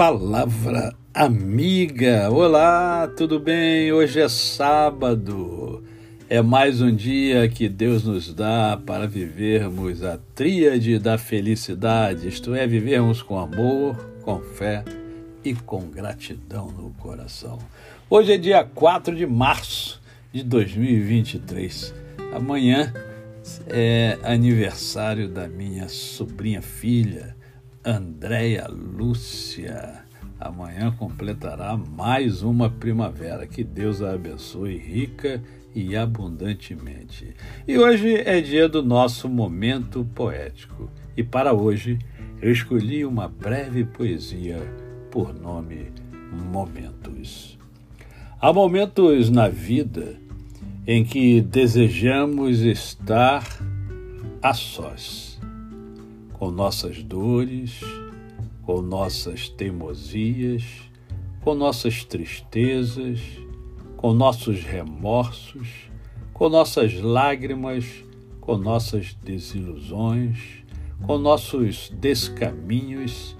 Palavra amiga. Olá, tudo bem? Hoje é sábado. É mais um dia que Deus nos dá para vivermos a tríade da felicidade, isto é, vivermos com amor, com fé e com gratidão no coração. Hoje é dia 4 de março de 2023. Amanhã é aniversário da minha sobrinha filha, Andréia Lúcia. Amanhã completará mais uma primavera. Que Deus a abençoe rica e abundantemente. E hoje é dia do nosso momento poético. E para hoje eu escolhi uma breve poesia por nome Momentos. Há momentos na vida em que desejamos estar a sós, com nossas dores, com nossas teimosias, com nossas tristezas, com nossos remorsos, com nossas lágrimas, com nossas desilusões, com nossos descaminhos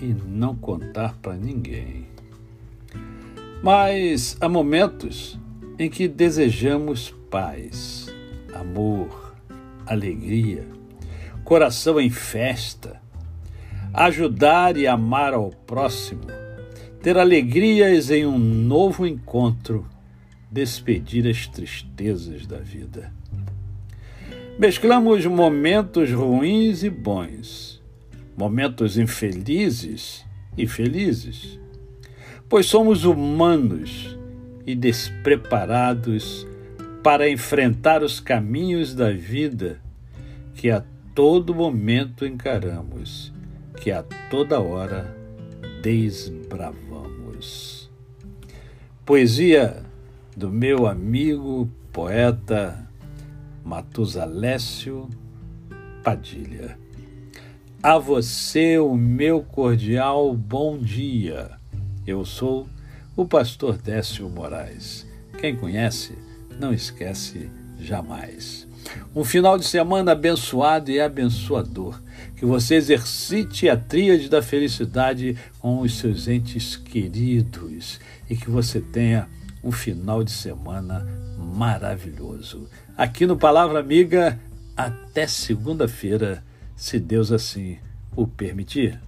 e não contar para ninguém. Mas há momentos em que desejamos paz, amor, alegria, coração em festa, ajudar e amar ao próximo, ter alegrias em um novo encontro, despedir as tristezas da vida. Mesclamos momentos ruins e bons, momentos infelizes e felizes, pois somos humanos e despreparados para enfrentar os caminhos da vida que a todo momento encaramos, que a toda hora desbravamos. Poesia do meu amigo poeta Matusalécio Padilha. A você o meu cordial bom dia. Eu sou o pastor Décio Moraes. Quem conhece, não esquece jamais. Um final de semana abençoado e abençoador. Que você exercite a tríade da felicidade com os seus entes queridos e que você tenha um final de semana maravilhoso. Aqui no Palavra Amiga, até segunda-feira, se Deus assim o permitir.